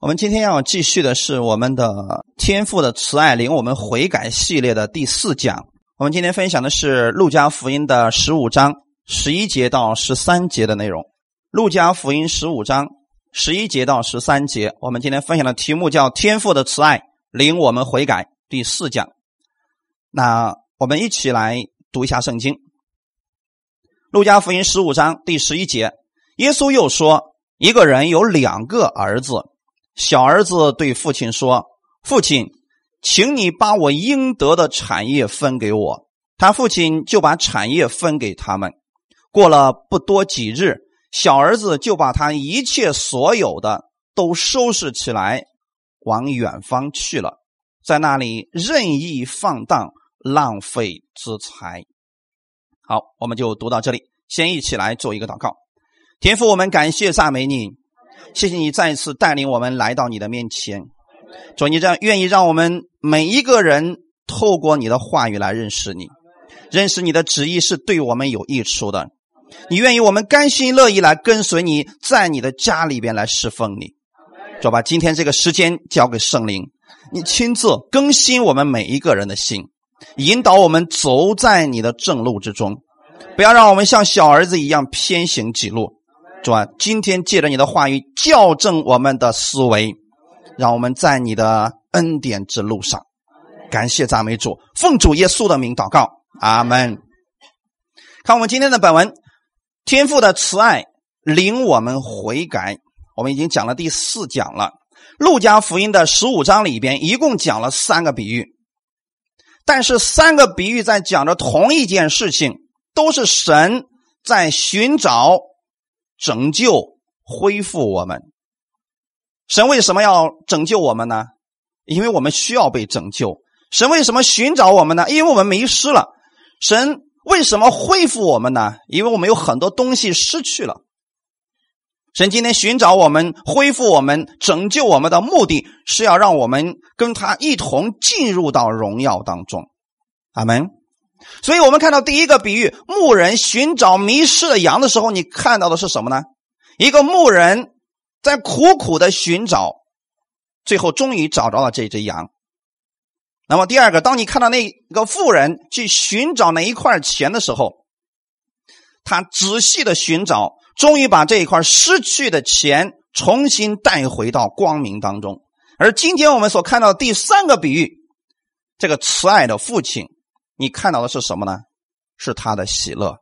我们今天要继续的是我们的天赋的慈爱领我们悔改系列的第四讲。我们今天分享的是路加福音的十五章十一节到十三节的内容。路加福音十五章十一节到十三节，我们今天分享的题目叫“天赋的慈爱领我们悔改”第四讲。那我们一起来读一下圣经。路加福音十五章第十一节，耶稣又说：“一个人有两个儿子。”小儿子对父亲说：“父亲，请你把我应得的产业分给我。”他父亲就把产业分给他们。过了不多几日，小儿子就把他一切所有的都收拾起来，往远方去了，在那里任意放荡，浪费资财。好，我们就读到这里。先一起来做一个祷告，天父，我们感谢赞美你。谢谢你再一次带领我们来到你的面前，主，你这样愿意让我们每一个人透过你的话语来认识你，认识你的旨意是对我们有益处的。你愿意我们甘心乐意来跟随你，在你的家里边来侍奉你。主，把今天这个时间交给圣灵，你亲自更新我们每一个人的心，引导我们走在你的正路之中，不要让我们像小儿子一样偏行己路。主啊，今天借着你的话语校正我们的思维，让我们在你的恩典之路上，感谢赞美主，奉主耶稣的名祷告，阿门。看我们今天的本文，天父的慈爱领我们悔改。我们已经讲了第四讲了，路加福音的十五章里边一共讲了三个比喻，但是三个比喻在讲着同一件事情，都是神在寻找。拯救、恢复我们。神为什么要拯救我们呢？因为我们需要被拯救。神为什么寻找我们呢？因为我们迷失了。神为什么恢复我们呢？因为我们有很多东西失去了。神今天寻找我们、恢复我们、拯救我们的目的是要让我们跟他一同进入到荣耀当中。阿门。所以我们看到第一个比喻，牧人寻找迷失的羊的时候，你看到的是什么呢？一个牧人在苦苦的寻找，最后终于找着了这只羊。那么第二个，当你看到那个妇人去寻找那一块钱的时候，他仔细的寻找，终于把这一块失去的钱重新带回到光明当中。而今天我们所看到的第三个比喻，这个慈爱的父亲。你看到的是什么呢？是他的喜乐，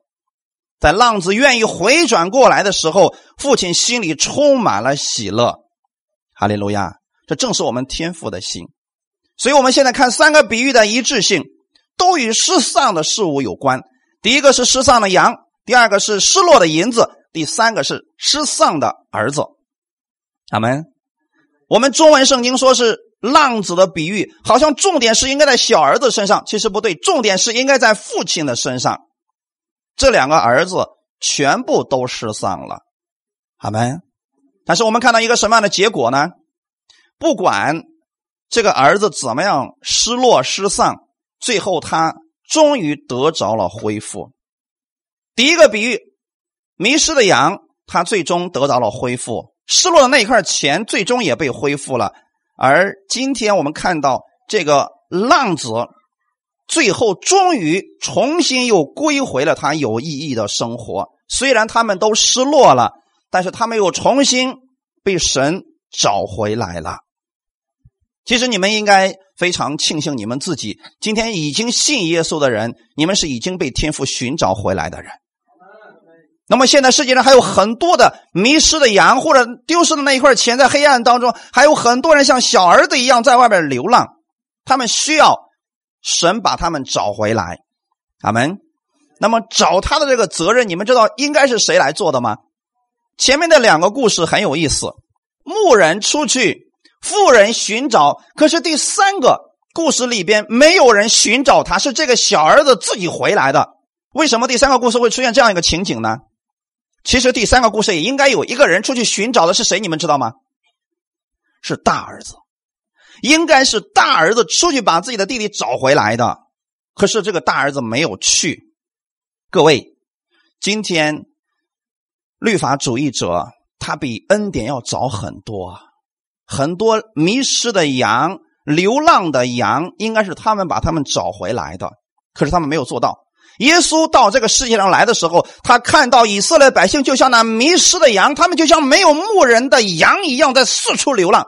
在浪子愿意回转过来的时候，父亲心里充满了喜乐。哈利路亚！这正是我们天父的心。所以，我们现在看三个比喻的一致性，都与失丧的事物有关。第一个是失丧的羊，第二个是失落的银子，第三个是失丧的儿子。阿门。我们中文圣经说是。浪子的比喻好像重点是应该在小儿子身上，其实不对，重点是应该在父亲的身上。这两个儿子全部都失丧了，好没？但是我们看到一个什么样的结果呢？不管这个儿子怎么样失落失丧，最后他终于得着了恢复。第一个比喻，迷失的羊，他最终得到了恢复；失落的那一块钱，最终也被恢复了。而今天我们看到这个浪子，最后终于重新又归回了他有意义的生活。虽然他们都失落了，但是他们又重新被神找回来了。其实你们应该非常庆幸，你们自己今天已经信耶稣的人，你们是已经被天父寻找回来的人。那么现在世界上还有很多的迷失的羊，或者丢失的那一块钱，在黑暗当中，还有很多人像小儿子一样在外边流浪，他们需要神把他们找回来。阿门。那么找他的这个责任，你们知道应该是谁来做的吗？前面的两个故事很有意思，牧人出去，富人寻找，可是第三个故事里边没有人寻找他，是这个小儿子自己回来的。为什么第三个故事会出现这样一个情景呢？其实第三个故事也应该有一个人出去寻找的是谁？你们知道吗？是大儿子，应该是大儿子出去把自己的弟弟找回来的。可是这个大儿子没有去。各位，今天律法主义者他比恩典要早很多。很多迷失的羊、流浪的羊，应该是他们把他们找回来的。可是他们没有做到。耶稣到这个世界上来的时候，他看到以色列百姓就像那迷失的羊，他们就像没有牧人的羊一样，在四处流浪。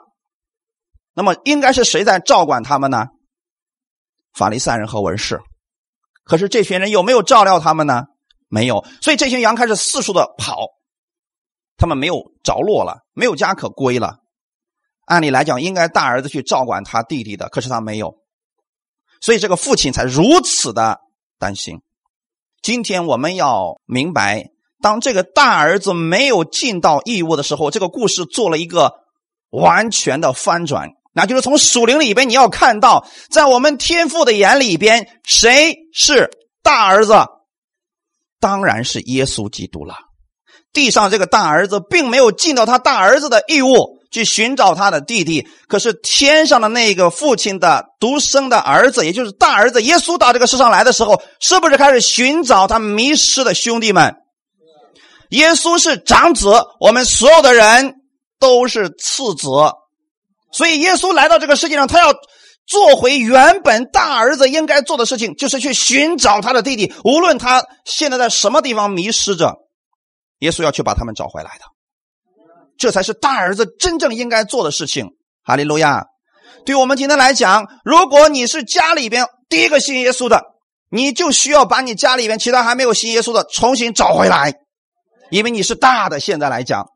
那么，应该是谁在照管他们呢？法利赛人和文士。可是这群人有没有照料他们呢？没有。所以这群羊开始四处的跑，他们没有着落了，没有家可归了。按理来讲，应该大儿子去照管他弟弟的，可是他没有，所以这个父亲才如此的担心。今天我们要明白，当这个大儿子没有尽到义务的时候，这个故事做了一个完全的翻转。那就是从属灵里边，你要看到，在我们天父的眼里边，谁是大儿子？当然是耶稣基督了。地上这个大儿子并没有尽到他大儿子的义务，去寻找他的弟弟。可是天上的那个父亲的独生的儿子，也就是大儿子耶稣到这个世上来的时候，是不是开始寻找他迷失的兄弟们？耶稣是长子，我们所有的人都是次子，所以耶稣来到这个世界上，他要做回原本大儿子应该做的事情，就是去寻找他的弟弟，无论他现在在什么地方迷失着。耶稣要去把他们找回来的，这才是大儿子真正应该做的事情。哈利路亚！对我们今天来讲，如果你是家里边第一个信耶稣的，你就需要把你家里边其他还没有信耶稣的重新找回来，因为你是大的。现在来讲，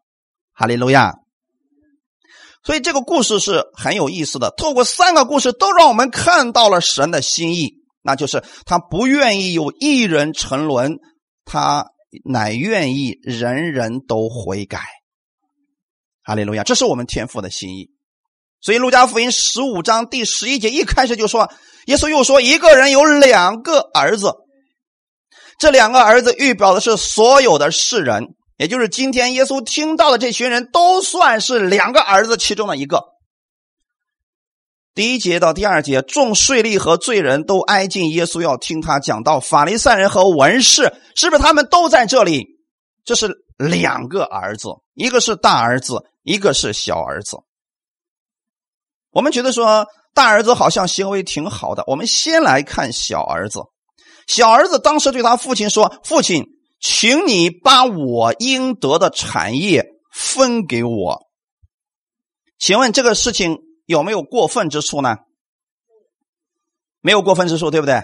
哈利路亚！所以这个故事是很有意思的。透过三个故事，都让我们看到了神的心意，那就是他不愿意有一人沉沦，他。乃愿意人人都悔改，哈利路亚！这是我们天父的心意。所以路加福音十五章第十一节一开始就说，耶稣又说，一个人有两个儿子，这两个儿子预表的是所有的世人，也就是今天耶稣听到的这群人都算是两个儿子其中的一个。第一节到第二节，众税吏和罪人都挨近耶稣，要听他讲到法利赛人和文士，是不是他们都在这里？这是两个儿子，一个是大儿子，一个是小儿子。我们觉得说大儿子好像行为挺好的，我们先来看小儿子。小儿子当时对他父亲说：“父亲，请你把我应得的产业分给我。”请问这个事情？有没有过分之处呢？没有过分之处，对不对？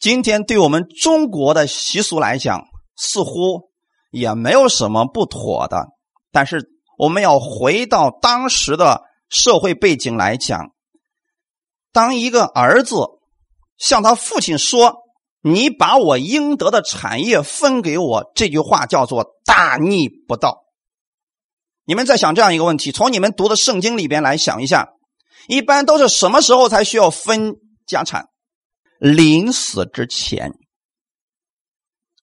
今天对我们中国的习俗来讲，似乎也没有什么不妥的。但是我们要回到当时的社会背景来讲，当一个儿子向他父亲说：“你把我应得的产业分给我”，这句话叫做大逆不道。你们在想这样一个问题：从你们读的圣经里边来想一下，一般都是什么时候才需要分家产？临死之前。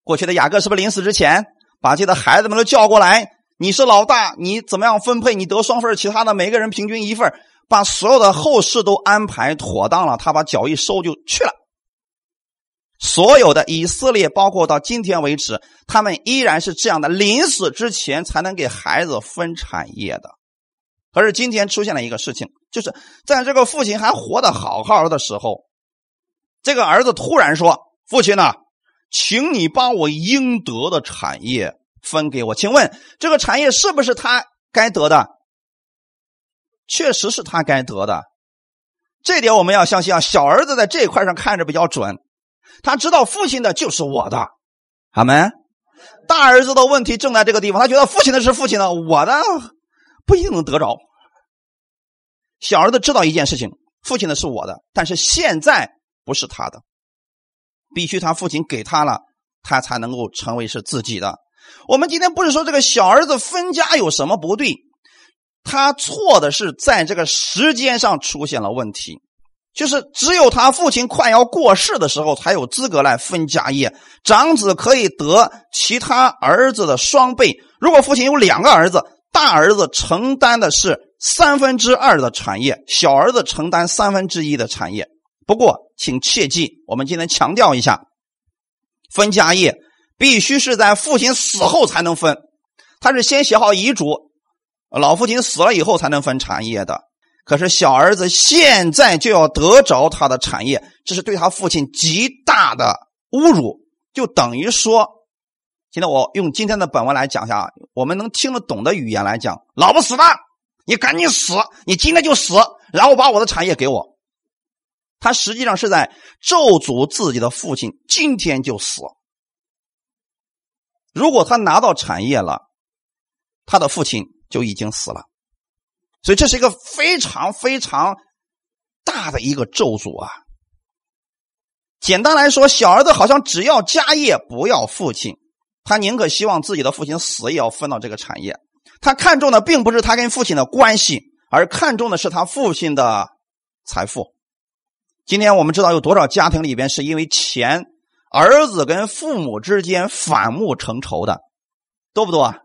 过去的雅各是不是临死之前把自己的孩子们都叫过来？你是老大，你怎么样分配？你得双份，其他的每个人平均一份，把所有的后事都安排妥当了，他把脚一收就去了。所有的以色列，包括到今天为止，他们依然是这样的，临死之前才能给孩子分产业的。可是今天出现了一个事情，就是在这个父亲还活得好好的时候，这个儿子突然说：“父亲呢，请你把我应得的产业分给我。”请问这个产业是不是他该得的？确实是他该得的，这点我们要相信啊。小儿子在这一块上看着比较准。他知道父亲的就是我的，阿门。大儿子的问题正在这个地方，他觉得父亲的是父亲的，我的不一定能得着。小儿子知道一件事情，父亲的是我的，但是现在不是他的，必须他父亲给他了，他才能够成为是自己的。我们今天不是说这个小儿子分家有什么不对，他错的是在这个时间上出现了问题。就是只有他父亲快要过世的时候，才有资格来分家业。长子可以得其他儿子的双倍。如果父亲有两个儿子，大儿子承担的是三分之二的产业，小儿子承担三分之一的产业。不过，请切记，我们今天强调一下，分家业必须是在父亲死后才能分。他是先写好遗嘱，老父亲死了以后才能分产业的。可是小儿子现在就要得着他的产业，这是对他父亲极大的侮辱。就等于说，现在我用今天的本文来讲一下，我们能听得懂的语言来讲：老不死的，你赶紧死，你今天就死，然后把我的产业给我。他实际上是在咒诅自己的父亲，今天就死。如果他拿到产业了，他的父亲就已经死了。所以这是一个非常非常大的一个咒诅啊！简单来说，小儿子好像只要家业，不要父亲。他宁可希望自己的父亲死，也要分到这个产业。他看重的并不是他跟父亲的关系，而看重的是他父亲的财富。今天我们知道有多少家庭里边是因为钱，儿子跟父母之间反目成仇的，多不多啊？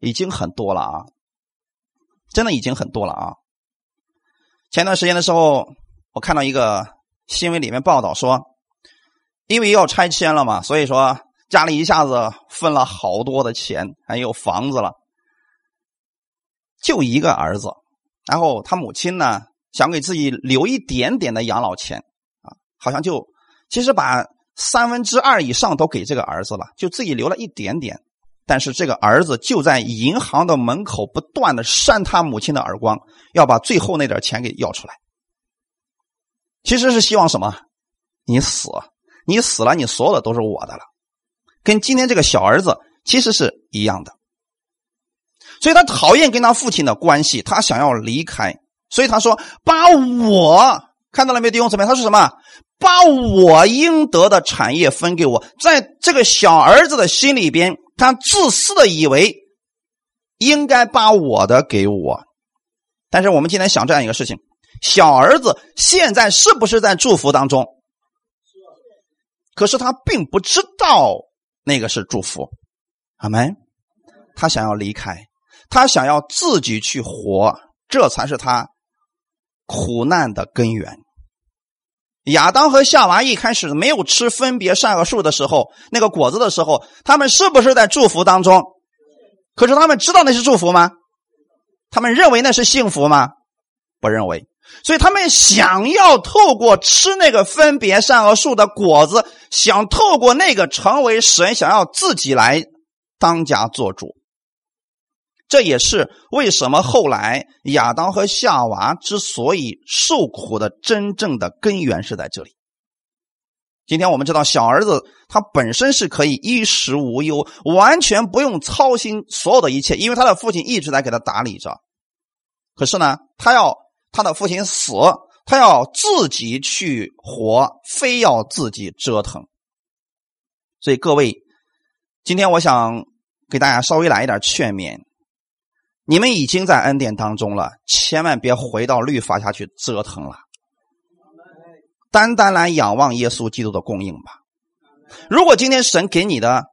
已经很多了啊！真的已经很多了啊！前段时间的时候，我看到一个新闻里面报道说，因为要拆迁了嘛，所以说家里一下子分了好多的钱，还有房子了，就一个儿子，然后他母亲呢想给自己留一点点的养老钱啊，好像就其实把三分之二以上都给这个儿子了，就自己留了一点点。但是这个儿子就在银行的门口不断的扇他母亲的耳光，要把最后那点钱给要出来。其实是希望什么？你死，你死了，你所有的都是我的了。跟今天这个小儿子其实是一样的。所以他讨厌跟他父亲的关系，他想要离开。所以他说：“把我看到了没有，弟兄姊妹？他说什么？把我应得的产业分给我。”在这个小儿子的心里边。他自私的以为应该把我的给我，但是我们今天想这样一个事情：小儿子现在是不是在祝福当中？可是他并不知道那个是祝福，阿门。他想要离开，他想要自己去活，这才是他苦难的根源。亚当和夏娃一开始没有吃分别善恶树的时候，那个果子的时候，他们是不是在祝福当中？可是他们知道那是祝福吗？他们认为那是幸福吗？不认为。所以他们想要透过吃那个分别善恶树的果子，想透过那个成为神，想要自己来当家做主。这也是为什么后来亚当和夏娃之所以受苦的真正的根源是在这里。今天我们知道，小儿子他本身是可以衣食无忧，完全不用操心所有的一切，因为他的父亲一直在给他打理着。可是呢，他要他的父亲死，他要自己去活，非要自己折腾。所以各位，今天我想给大家稍微来一点劝勉。你们已经在恩典当中了，千万别回到律法下去折腾了。单单来仰望耶稣基督的供应吧。如果今天神给你的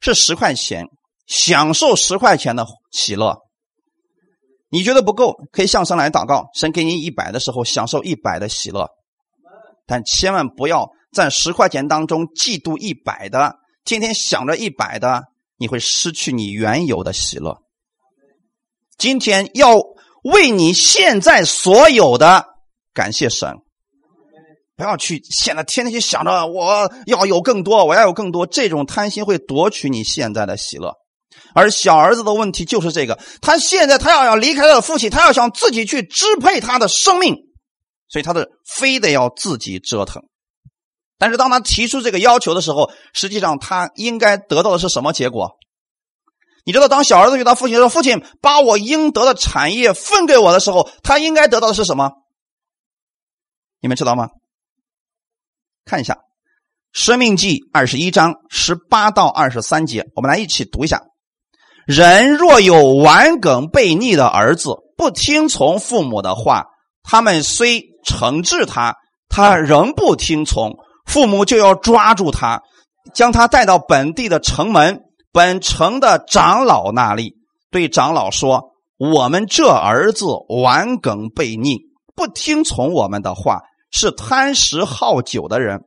是十块钱，享受十块钱的喜乐，你觉得不够，可以向神来祷告，神给你一百的时候，享受一百的喜乐。但千万不要在十块钱当中嫉妒一百的，天天想着一百的，你会失去你原有的喜乐。今天要为你现在所有的感谢神，不要去现在天天去想着我要有更多，我要有更多，这种贪心会夺取你现在的喜乐。而小儿子的问题就是这个，他现在他要要离开他的父亲，他要想自己去支配他的生命，所以他的非得要自己折腾。但是当他提出这个要求的时候，实际上他应该得到的是什么结果？你知道，当小儿子遇到父亲说：“父亲把我应得的产业分给我的时候，他应该得到的是什么？你们知道吗？看一下《生命记》二十一章十八到二十三节，我们来一起读一下：人若有顽梗悖逆的儿子，不听从父母的话，他们虽惩治他，他仍不听从，父母就要抓住他，将他带到本地的城门。”本城的长老那里对长老说：“我们这儿子顽梗悖逆，不听从我们的话，是贪食好酒的人。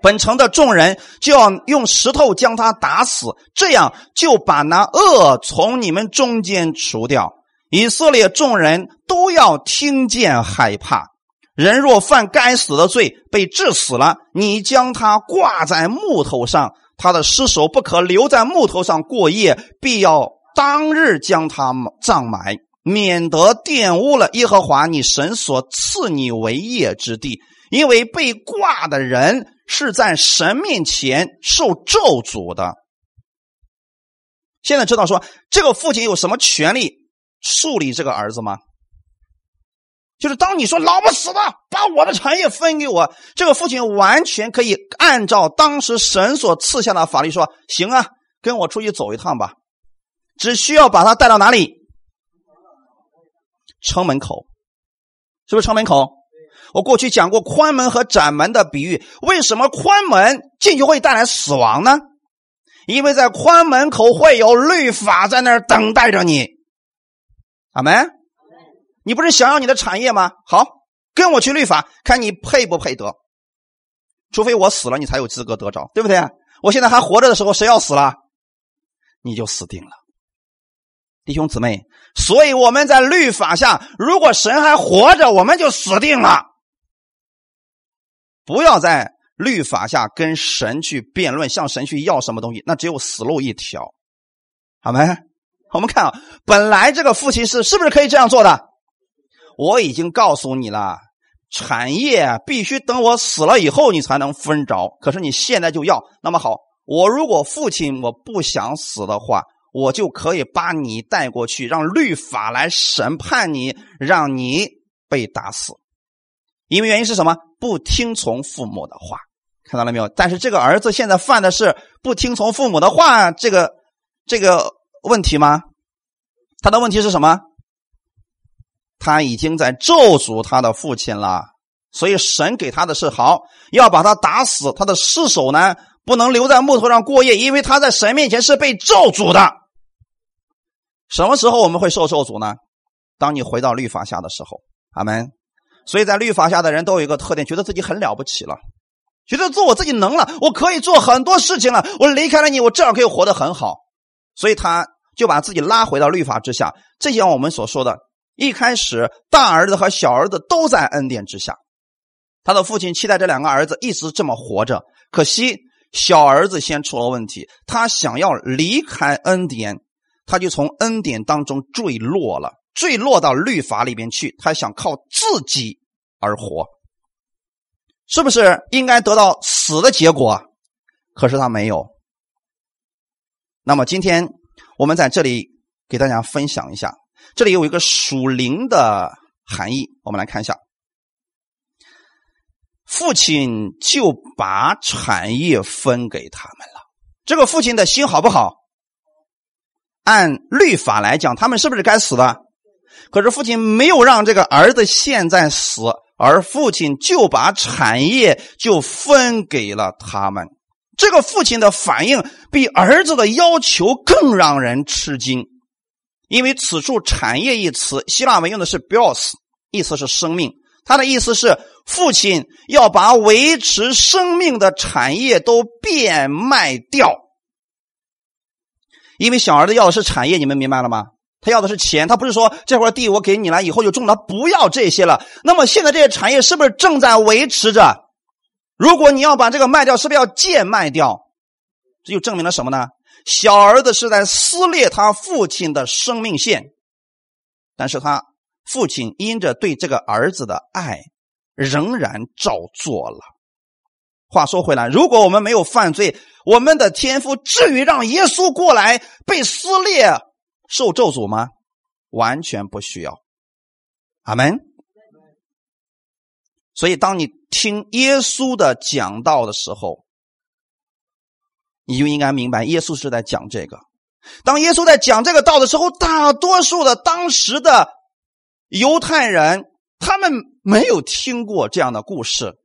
本城的众人就要用石头将他打死，这样就把那恶从你们中间除掉。以色列众人都要听见害怕。人若犯该死的罪，被治死了，你将他挂在木头上，他的尸首不可留在木头上过夜，必要当日将他葬埋，免得玷污了耶和华你神所赐你为业之地。因为被挂的人是在神面前受咒诅的。现在知道说这个父亲有什么权利树立这个儿子吗？就是当你说老不死的把我的产业分给我，这个父亲完全可以按照当时神所赐下的法律说：“行啊，跟我出去走一趟吧。”只需要把他带到哪里？城门口，是不是城门口？我过去讲过宽门和窄门的比喻，为什么宽门进去会带来死亡呢？因为在宽门口会有律法在那儿等待着你。阿门。你不是想要你的产业吗？好，跟我去律法，看你配不配得。除非我死了，你才有资格得着，对不对？我现在还活着的时候，谁要死了，你就死定了，弟兄姊妹。所以我们在律法下，如果神还活着，我们就死定了。不要在律法下跟神去辩论，向神去要什么东西，那只有死路一条。好没？我们看啊，本来这个父亲是是不是可以这样做的？我已经告诉你了，产业必须等我死了以后你才能分着。可是你现在就要，那么好，我如果父亲我不想死的话，我就可以把你带过去，让律法来审判你，让你被打死。因为原因是什么？不听从父母的话，看到了没有？但是这个儿子现在犯的是不听从父母的话，这个这个问题吗？他的问题是什么？他已经在咒诅他的父亲了，所以神给他的是好，要把他打死。他的尸首呢，不能留在木头上过夜，因为他在神面前是被咒诅的。什么时候我们会受咒诅呢？当你回到律法下的时候，阿门。所以在律法下的人都有一个特点，觉得自己很了不起了，觉得做我自己能了，我可以做很多事情了。我离开了你，我照样可以活得很好，所以他就把自己拉回到律法之下。这像我们所说的。一开始，大儿子和小儿子都在恩典之下。他的父亲期待这两个儿子一直这么活着。可惜，小儿子先出了问题，他想要离开恩典，他就从恩典当中坠落了，坠落到律法里边去。他想靠自己而活，是不是应该得到死的结果？可是他没有。那么今天我们在这里给大家分享一下。这里有一个属灵的含义，我们来看一下。父亲就把产业分给他们了。这个父亲的心好不好？按律法来讲，他们是不是该死的？可是父亲没有让这个儿子现在死，而父亲就把产业就分给了他们。这个父亲的反应比儿子的要求更让人吃惊。因为此处“产业”一词，希腊文用的是 “bios”，意思是生命。他的意思是，父亲要把维持生命的产业都变卖掉。因为小儿子要的是产业，你们明白了吗？他要的是钱，他不是说这块地我给你了，以后就种了，不要这些了。那么现在这些产业是不是正在维持着？如果你要把这个卖掉，是不是要贱卖掉？这就证明了什么呢？小儿子是在撕裂他父亲的生命线，但是他父亲因着对这个儿子的爱，仍然照做了。话说回来，如果我们没有犯罪，我们的天父至于让耶稣过来被撕裂、受咒诅吗？完全不需要。阿门。所以，当你听耶稣的讲道的时候，你就应该明白，耶稣是在讲这个。当耶稣在讲这个道的时候，大多数的当时的犹太人，他们没有听过这样的故事，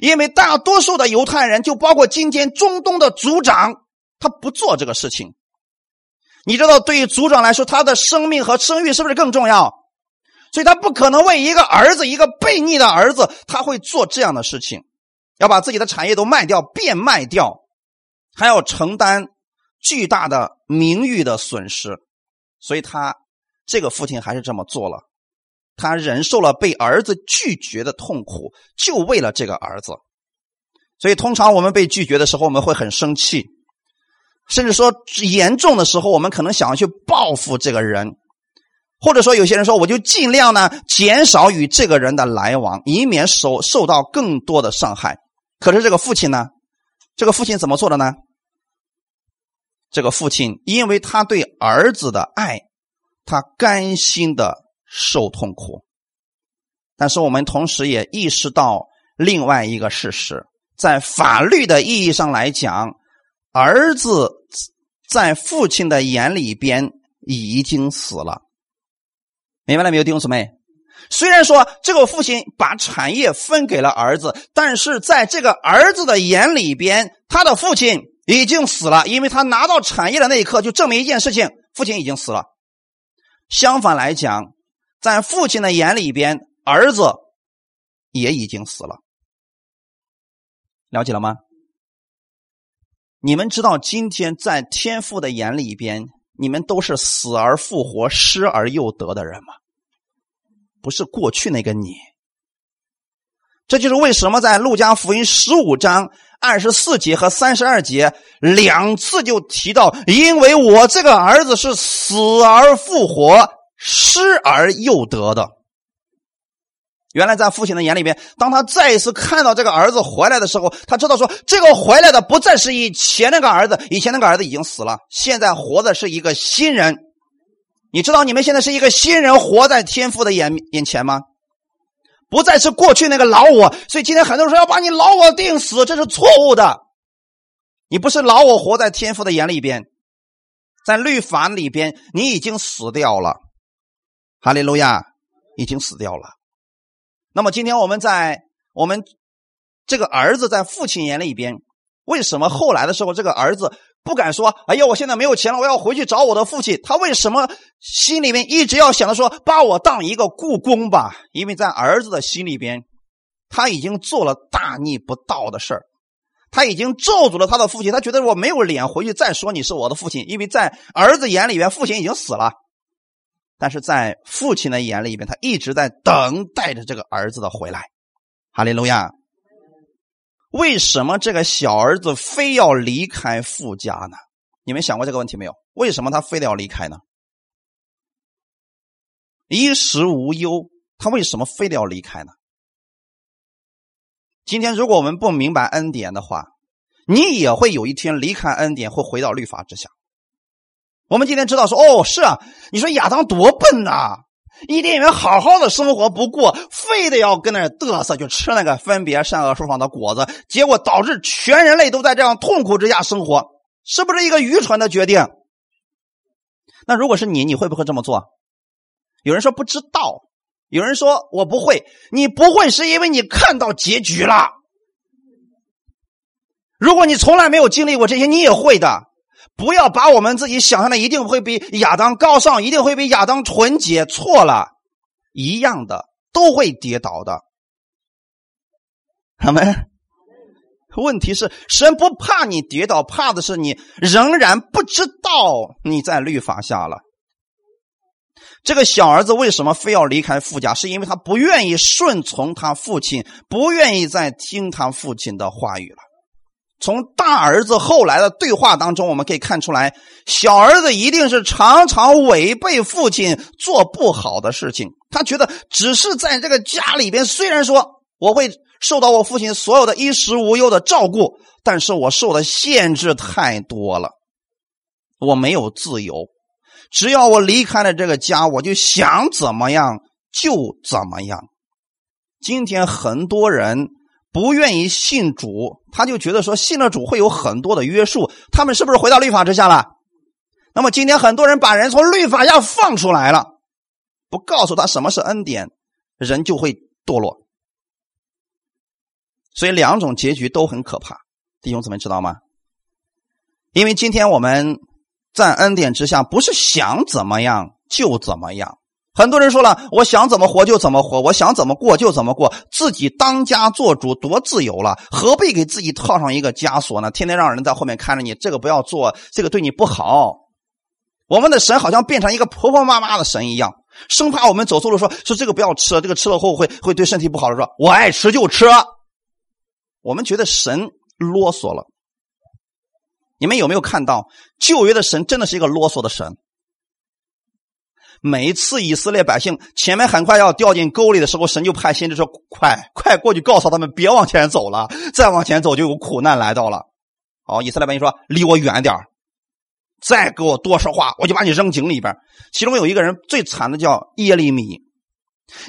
因为大多数的犹太人，就包括今天中东的族长，他不做这个事情。你知道，对于族长来说，他的生命和声誉是不是更重要？所以他不可能为一个儿子，一个悖逆的儿子，他会做这样的事情，要把自己的产业都卖掉，变卖掉。还要承担巨大的名誉的损失，所以他这个父亲还是这么做了，他忍受了被儿子拒绝的痛苦，就为了这个儿子。所以，通常我们被拒绝的时候，我们会很生气，甚至说严重的时候，我们可能想要去报复这个人，或者说有些人说，我就尽量呢减少与这个人的来往，以免受受到更多的伤害。可是这个父亲呢，这个父亲怎么做的呢？这个父亲因为他对儿子的爱，他甘心的受痛苦。但是我们同时也意识到另外一个事实。在法律的意义上来讲，儿子在父亲的眼里边已经死了，明白了没有，弟兄姊妹？虽然说这个父亲把产业分给了儿子，但是在这个儿子的眼里边，他的父亲已经死了，因为他拿到产业的那一刻，就证明一件事情：父亲已经死了。相反来讲，在父亲的眼里边，儿子也已经死了。了解了吗？你们知道今天在天父的眼里边，你们都是死而复活、失而又得的人吗？不是过去那个你。这就是为什么在路加福音十五章二十四节和三十二节两次就提到，因为我这个儿子是死而复活、失而又得的。原来在父亲的眼里边，当他再一次看到这个儿子回来的时候，他知道说，这个回来的不再是以前那个儿子，以前那个儿子已经死了，现在活的是一个新人。你知道你们现在是一个新人活在天父的眼眼前吗？不再是过去那个老我。所以今天很多人说要把你老我定死，这是错误的。你不是老我活在天父的眼里边，在律法里边你已经死掉了。哈利路亚，已经死掉了。那么今天我们在我们这个儿子在父亲眼里边，为什么后来的时候这个儿子不敢说：“哎呀，我现在没有钱了，我要回去找我的父亲。”他为什么心里面一直要想着说：“把我当一个故宫吧？”因为在儿子的心里边，他已经做了大逆不道的事儿，他已经咒诅了他的父亲。他觉得我没有脸回去再说你是我的父亲，因为在儿子眼里边，父亲已经死了。但是在父亲的眼里边，他一直在等待着这个儿子的回来。哈利路亚！为什么这个小儿子非要离开富家呢？你们想过这个问题没有？为什么他非得要离开呢？衣食无忧，他为什么非得要离开呢？今天如果我们不明白恩典的话，你也会有一天离开恩典，会回到律法之下。我们今天知道说，哦，是啊，你说亚当多笨呐！伊甸园好好的生活不过，非得要跟那嘚瑟，就吃那个分别善恶树上的果子，结果导致全人类都在这样痛苦之下生活，是不是一个愚蠢的决定？那如果是你，你会不会这么做？有人说不知道，有人说我不会。你不会是因为你看到结局了。如果你从来没有经历过这些，你也会的。不要把我们自己想象的一定会比亚当高尚，一定会比亚当纯洁，错了，一样的都会跌倒的。他们，问题是神不怕你跌倒，怕的是你仍然不知道你在律法下了。这个小儿子为什么非要离开父家？是因为他不愿意顺从他父亲，不愿意再听他父亲的话语了。从大儿子后来的对话当中，我们可以看出来，小儿子一定是常常违背父亲做不好的事情。他觉得只是在这个家里边，虽然说我会受到我父亲所有的衣食无忧的照顾，但是我受的限制太多了，我没有自由。只要我离开了这个家，我就想怎么样就怎么样。今天很多人。不愿意信主，他就觉得说信了主会有很多的约束，他们是不是回到律法之下了？那么今天很多人把人从律法下放出来了，不告诉他什么是恩典，人就会堕落。所以两种结局都很可怕，弟兄姊妹知道吗？因为今天我们在恩典之下，不是想怎么样就怎么样。很多人说了，我想怎么活就怎么活，我想怎么过就怎么过，自己当家做主，多自由了，何必给自己套上一个枷锁呢？天天让人在后面看着你，这个不要做，这个对你不好。我们的神好像变成一个婆婆妈妈的神一样，生怕我们走错路，说说这个不要吃，这个吃了后会会对身体不好的。说我爱吃就吃。我们觉得神啰嗦了。你们有没有看到旧约的神真的是一个啰嗦的神？每一次以色列百姓前面很快要掉进沟里的时候，神就派先知说：“快快过去告诉他们，别往前走了，再往前走就有苦难来到了。”好，以色列百姓说：“离我远点再给我多说话，我就把你扔井里边。其中有一个人最惨的叫耶利米，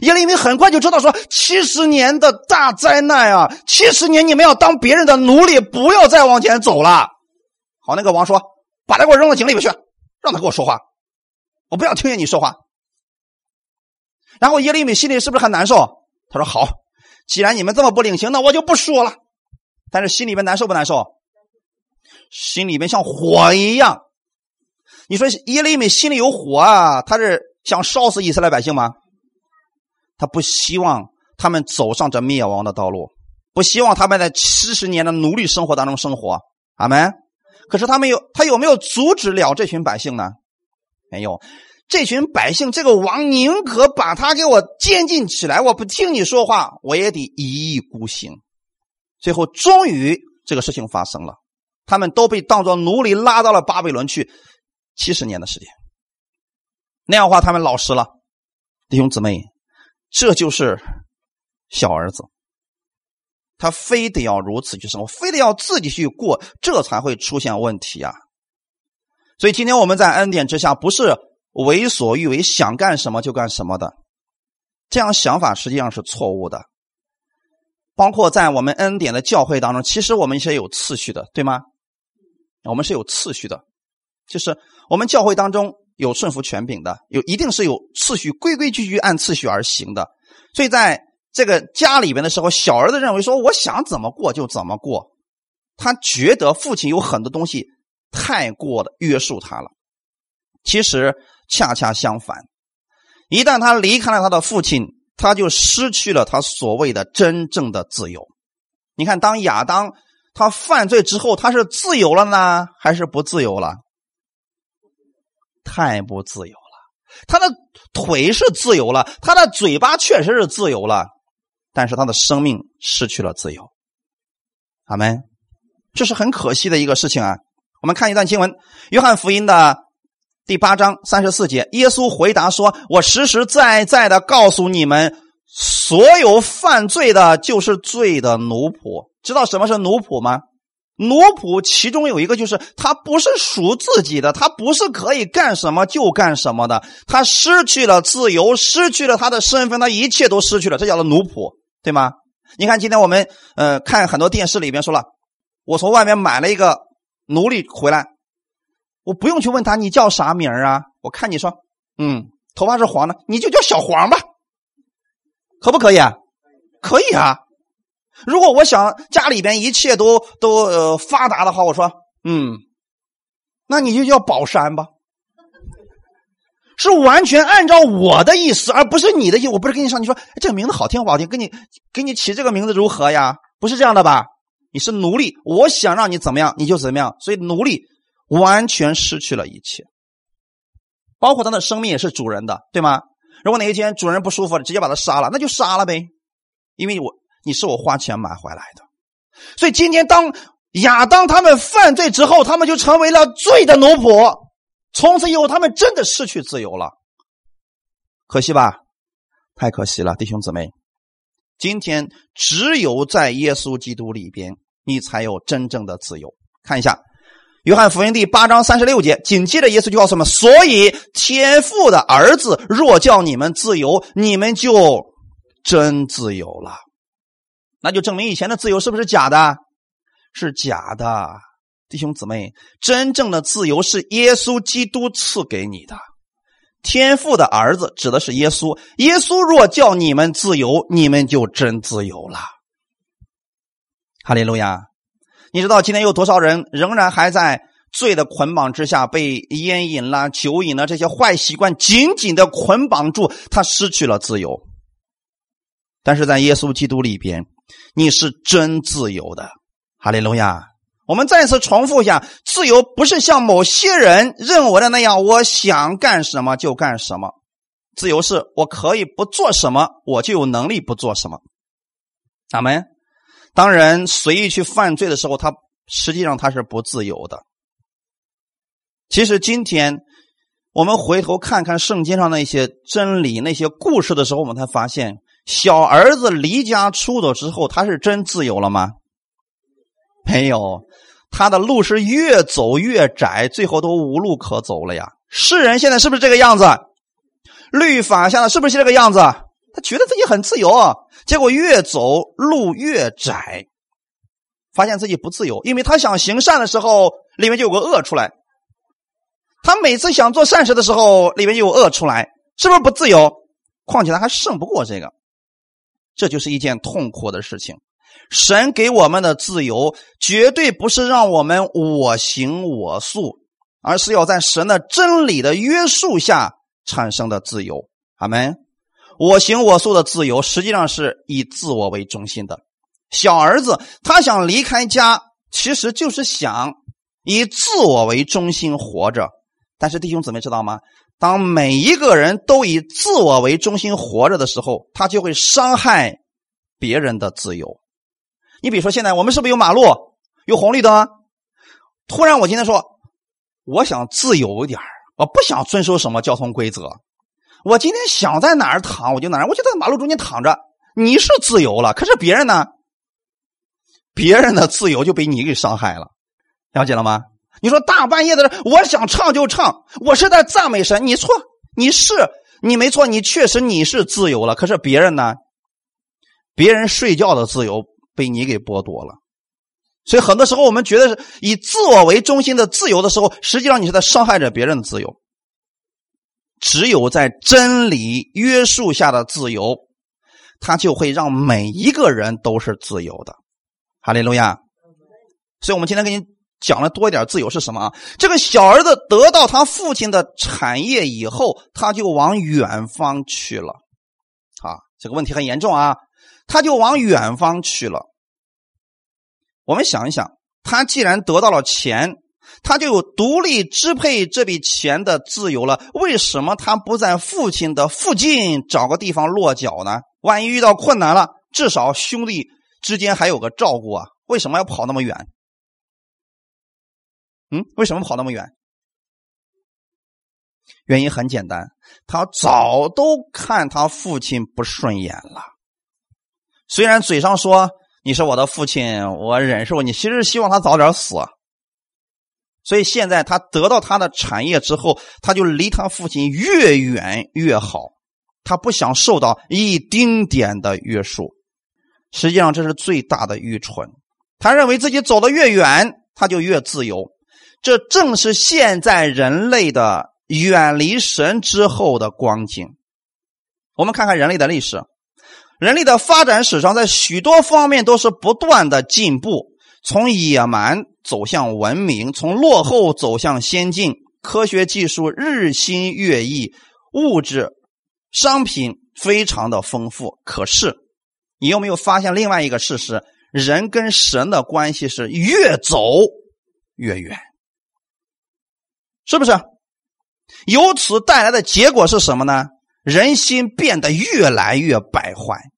耶利米很快就知道说七十年的大灾难啊，七十年你们要当别人的奴隶，不要再往前走了。好，那个王说把他给我扔到井里边去，让他跟我说话，我不要听见你说话。然后耶利米心里是不是很难受？他说好，既然你们这么不领情，那我就不说了。但是心里边难受不难受？心里边像火一样。你说耶利米心里有火啊？他是想烧死以色列百姓吗？他不希望他们走上这灭亡的道路，不希望他们在七十年的奴隶生活当中生活。阿门。可是他没有，他有没有阻止了这群百姓呢？没有。这群百姓，这个王宁可把他给我监禁起来，我不听你说话，我也得一意孤行。最后，终于这个事情发生了，他们都被当作奴隶拉到了巴比伦去。七十年的时间，那样的话，他们老实了，弟兄姊妹，这就是小儿子，他非得要如此去生活，非得要自己去过，这才会出现问题啊！所以今天我们在恩典之下，不是为所欲为，想干什么就干什么的，这样想法实际上是错误的。包括在我们恩典的教会当中，其实我们是有次序的，对吗？我们是有次序的。就是我们教会当中有顺服权柄的，有一定是有次序，规规矩矩按次序而行的。所以在这个家里边的时候，小儿子认为说，我想怎么过就怎么过，他觉得父亲有很多东西太过的约束他了。其实恰恰相反，一旦他离开了他的父亲，他就失去了他所谓的真正的自由。你看，当亚当他犯罪之后，他是自由了呢，还是不自由了？太不自由了，他的腿是自由了，他的嘴巴确实是自由了，但是他的生命失去了自由。阿门，这是很可惜的一个事情啊。我们看一段经文，《约翰福音》的第八章三十四节，耶稣回答说：“我实实在在的告诉你们，所有犯罪的，就是罪的奴仆。知道什么是奴仆吗？”奴仆其中有一个，就是他不是属自己的，他不是可以干什么就干什么的，他失去了自由，失去了他的身份，他一切都失去了，这叫做奴仆，对吗？你看今天我们呃看很多电视里边说了，我从外面买了一个奴隶回来，我不用去问他你叫啥名啊？我看你说，嗯，头发是黄的，你就叫小黄吧，可不可以啊？可以啊。如果我想家里边一切都都呃发达的话，我说嗯，那你就叫宝山吧，是完全按照我的意思，而不是你的意。我不是跟你说，你说这个名字好听不好听？给你给你起这个名字如何呀？不是这样的吧？你是奴隶，我想让你怎么样你就怎么样，所以奴隶完全失去了一切，包括他的生命也是主人的，对吗？如果哪一天主人不舒服了，直接把他杀了，那就杀了呗，因为我。你是我花钱买回来的，所以今天当亚当他们犯罪之后，他们就成为了罪的奴仆，从此以后他们真的失去自由了，可惜吧？太可惜了，弟兄姊妹，今天只有在耶稣基督里边，你才有真正的自由。看一下《约翰福音》第八章三十六节，紧接着耶稣就告诉我们：所以天父的儿子若叫你们自由，你们就真自由了。那就证明以前的自由是不是假的？是假的，弟兄姊妹，真正的自由是耶稣基督赐给你的。天父的儿子指的是耶稣，耶稣若叫你们自由，你们就真自由了。哈利路亚！你知道今天有多少人仍然还在罪的捆绑之下，被烟瘾啦、酒瘾啦这些坏习惯紧紧的捆绑住，他失去了自由。但是在耶稣基督里边。你是真自由的，哈利路亚！我们再次重复一下：自由不是像某些人认为的那样，我想干什么就干什么。自由是我可以不做什么，我就有能力不做什么。阿门。当人随意去犯罪的时候，他实际上他是不自由的。其实今天我们回头看看圣经上那些真理、那些故事的时候，我们才发现，小儿子离家出走之后，他是真自由了吗？没有，他的路是越走越窄，最后都无路可走了呀。世人现在是不是这个样子？律法下的是不是这个样子？他觉得自己很自由，结果越走路越窄，发现自己不自由，因为他想行善的时候，里面就有个恶出来。他每次想做善事的时候，里面就有恶出来，是不是不自由？况且他还胜不过这个，这就是一件痛苦的事情。神给我们的自由，绝对不是让我们我行我素，而是要在神的真理的约束下产生的自由。阿门。我行我素的自由，实际上是以自我为中心的。小儿子他想离开家，其实就是想以自我为中心活着。但是弟兄姊妹知道吗？当每一个人都以自我为中心活着的时候，他就会伤害别人的自由。你比如说，现在我们是不是有马路、有红绿灯？突然我今天说，我想自由一点我不想遵守什么交通规则。我今天想在哪儿躺我就哪儿，我就在马路中间躺着。你是自由了，可是别人呢？别人的自由就被你给伤害了，了解了吗？你说大半夜的，我想唱就唱，我是在赞美神。你错，你是你没错，你确实你是自由了。可是别人呢？别人睡觉的自由被你给剥夺了。所以很多时候我们觉得是以自我为中心的自由的时候，实际上你是在伤害着别人的自由。只有在真理约束下的自由，他就会让每一个人都是自由的。哈利路亚。所以我们今天给你。讲了多一点自由是什么啊？这个小儿子得到他父亲的产业以后，他就往远方去了。啊，这个问题很严重啊！他就往远方去了。我们想一想，他既然得到了钱，他就有独立支配这笔钱的自由了。为什么他不在父亲的附近找个地方落脚呢？万一遇到困难了，至少兄弟之间还有个照顾啊！为什么要跑那么远？嗯，为什么跑那么远？原因很简单，他早都看他父亲不顺眼了。虽然嘴上说你是我的父亲，我忍受你，其实希望他早点死。所以现在他得到他的产业之后，他就离他父亲越远越好。他不想受到一丁点的约束。实际上，这是最大的愚蠢。他认为自己走得越远，他就越自由。这正是现在人类的远离神之后的光景。我们看看人类的历史，人类的发展史上，在许多方面都是不断的进步，从野蛮走向文明，从落后走向先进，科学技术日新月异，物质商品非常的丰富。可是，你有没有发现另外一个事实？人跟神的关系是越走越远。是不是？由此带来的结果是什么呢？人心变得越来越败坏，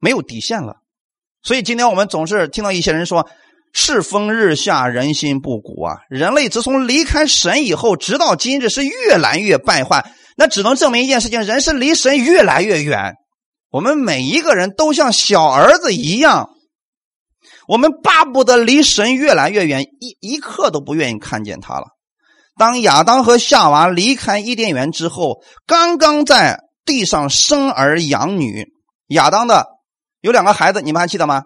没有底线了。所以今天我们总是听到一些人说：“世风日下，人心不古啊！”人类自从离开神以后，直到今日是越来越败坏。那只能证明一件事情：人是离神越来越远。我们每一个人都像小儿子一样。我们巴不得离神越来越远，一一刻都不愿意看见他了。当亚当和夏娃离开伊甸园之后，刚刚在地上生儿养女。亚当的有两个孩子，你们还记得吗？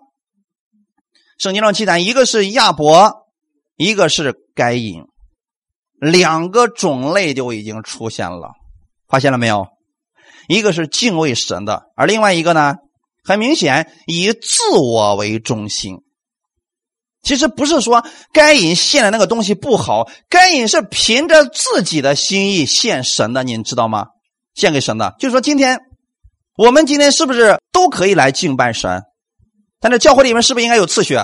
圣经上记载，一个是亚伯，一个是该隐，两个种类就已经出现了，发现了没有？一个是敬畏神的，而另外一个呢，很明显以自我为中心。其实不是说该隐献的那个东西不好，该隐是凭着自己的心意献神的，您知道吗？献给神的，就是说今天我们今天是不是都可以来敬拜神？但是教会里面是不是应该有次序？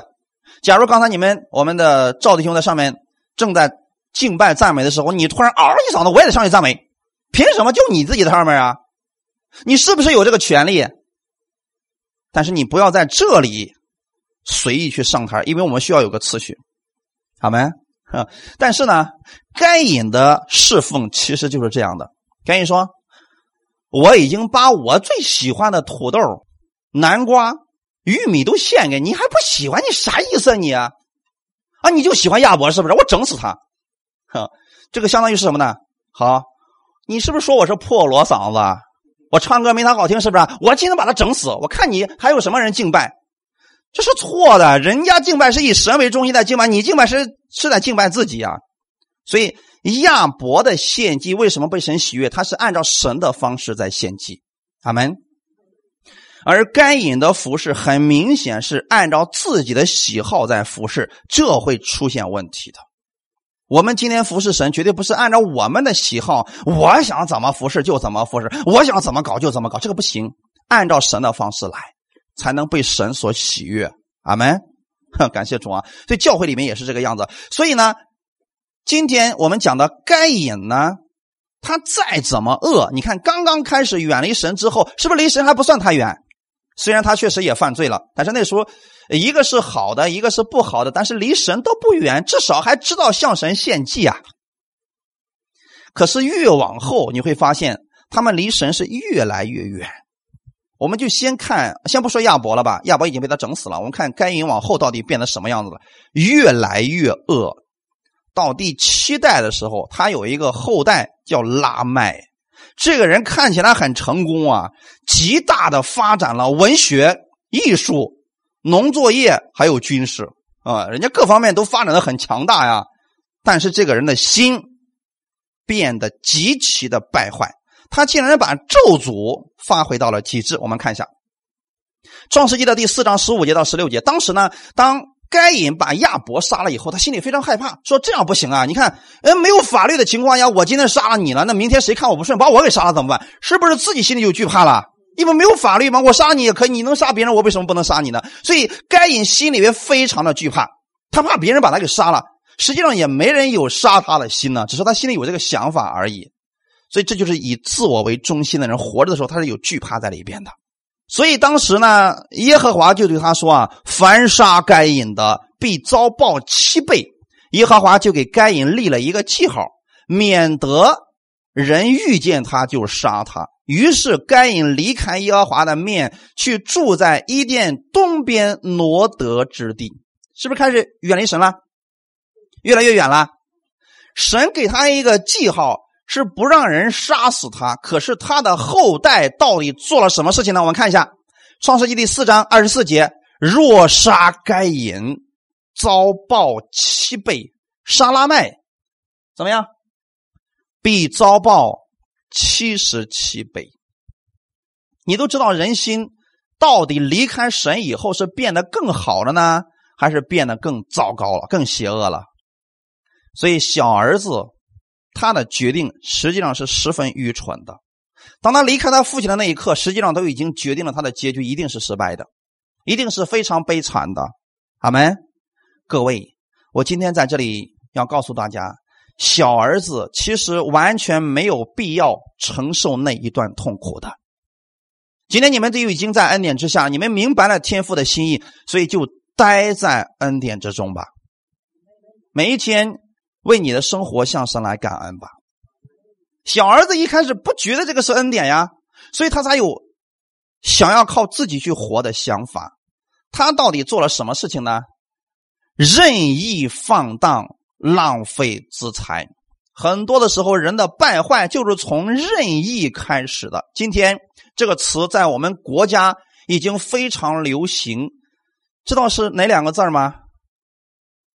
假如刚才你们我们的赵弟兄在上面正在敬拜赞美的时候，你突然嗷一嗓子，我也得上去赞美，凭什么就你自己在上面啊？你是不是有这个权利？但是你不要在这里随意去上台，因为我们需要有个次序，好没？但是呢，该隐的侍奉其实就是这样的。该隐说：“我已经把我最喜欢的土豆、南瓜、玉米都献给你，还不喜欢？你啥意思啊你？啊，啊你就喜欢亚伯是不是？我整死他！哼，这个相当于是什么呢？好，你是不是说我是破锣嗓子？我唱歌没他好听是不是？我今天把他整死！我看你还有什么人敬拜？这是错的。人家敬拜是以神为中心在敬拜，你敬拜是是在敬拜自己啊。所以。”亚伯的献祭为什么被神喜悦？他是按照神的方式在献祭，阿门。而该隐的服饰很明显是按照自己的喜好在服饰，这会出现问题的。我们今天服侍神，绝对不是按照我们的喜好，我想怎么服侍就怎么服侍，我想怎么搞就怎么搞，这个不行。按照神的方式来，才能被神所喜悦，阿门。感谢主啊！所以教会里面也是这个样子。所以呢。今天我们讲的该隐呢，他再怎么恶，你看刚刚开始远离神之后，是不是离神还不算太远？虽然他确实也犯罪了，但是那时候一个是好的，一个是不好的，但是离神都不远，至少还知道向神献祭啊。可是越往后你会发现，他们离神是越来越远。我们就先看，先不说亚伯了吧，亚伯已经被他整死了。我们看该隐往后到底变得什么样子了？越来越恶。到第七代的时候，他有一个后代叫拉麦，这个人看起来很成功啊，极大的发展了文学、艺术、农作业还有军事啊，人家各方面都发展的很强大呀。但是这个人的心变得极其的败坏，他竟然把咒诅发挥到了极致。我们看一下《创世纪》的第四章十五节到十六节，当时呢，当。该隐把亚伯杀了以后，他心里非常害怕，说：“这样不行啊！你看，呃，没有法律的情况下，我今天杀了你了，那明天谁看我不顺，把我给杀了怎么办？是不是自己心里就惧怕了？因为没有法律嘛，我杀你也可以，你能杀别人，我为什么不能杀你呢？所以该隐心里面非常的惧怕，他怕别人把他给杀了。实际上也没人有杀他的心呢，只是他心里有这个想法而已。所以这就是以自我为中心的人活着的时候，他是有惧怕在里边的。”所以当时呢，耶和华就对他说：“啊，凡杀该隐的，必遭报七倍。”耶和华就给该隐立了一个记号，免得人遇见他就杀他。于是该隐离开耶和华的面，去住在伊甸东边挪得之地。是不是开始远离神了？越来越远了。神给他一个记号。是不让人杀死他，可是他的后代到底做了什么事情呢？我们看一下《创世纪》第四章二十四节：“若杀该隐，遭报七倍；杀拉麦，怎么样？必遭报七十七倍。”你都知道人心到底离开神以后是变得更好了呢，还是变得更糟糕了、更邪恶了？所以小儿子。他的决定实际上是十分愚蠢的。当他离开他父亲的那一刻，实际上都已经决定了他的结局一定是失败的，一定是非常悲惨的。阿门。各位，我今天在这里要告诉大家，小儿子其实完全没有必要承受那一段痛苦的。今天你们都已经在恩典之下，你们明白了天父的心意，所以就待在恩典之中吧。每一天。为你的生活向神来感恩吧。小儿子一开始不觉得这个是恩典呀，所以他才有想要靠自己去活的想法。他到底做了什么事情呢？任意放荡、浪费资财。很多的时候，人的败坏就是从任意开始的。今天这个词在我们国家已经非常流行，知道是哪两个字吗？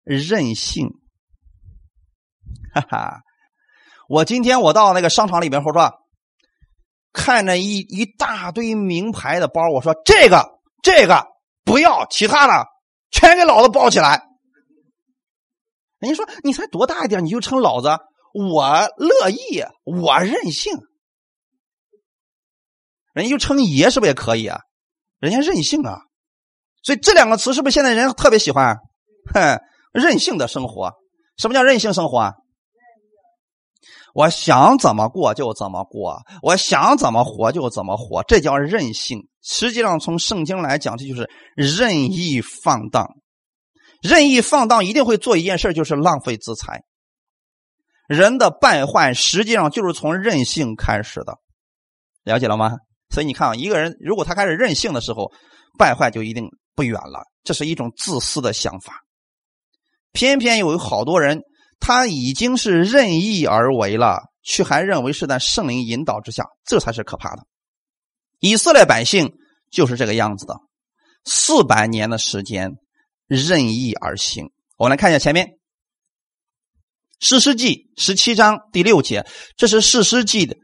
任性。哈哈，我今天我到那个商场里面，我说看着一一大堆名牌的包，我说这个这个不要，其他的全给老子包起来。人家说你才多大一点，你就称老子？我乐意，我任性。人家就称爷是不是也可以啊？人家任性啊，所以这两个词是不是现在人特别喜欢？哼，任性的生活。什么叫任性生活啊？我想怎么过就怎么过，我想怎么活就怎么活，这叫任性。实际上，从圣经来讲，这就是任意放荡。任意放荡一定会做一件事，就是浪费资财。人的败坏实际上就是从任性开始的，了解了吗？所以你看啊，一个人如果他开始任性的时候，败坏就一定不远了。这是一种自私的想法。偏偏有好多人，他已经是任意而为了，却还认为是在圣灵引导之下，这才是可怕的。以色列百姓就是这个样子的，四百年的时间任意而行。我们来看一下前面。诗诗记十七章第六节，这是诗诗记的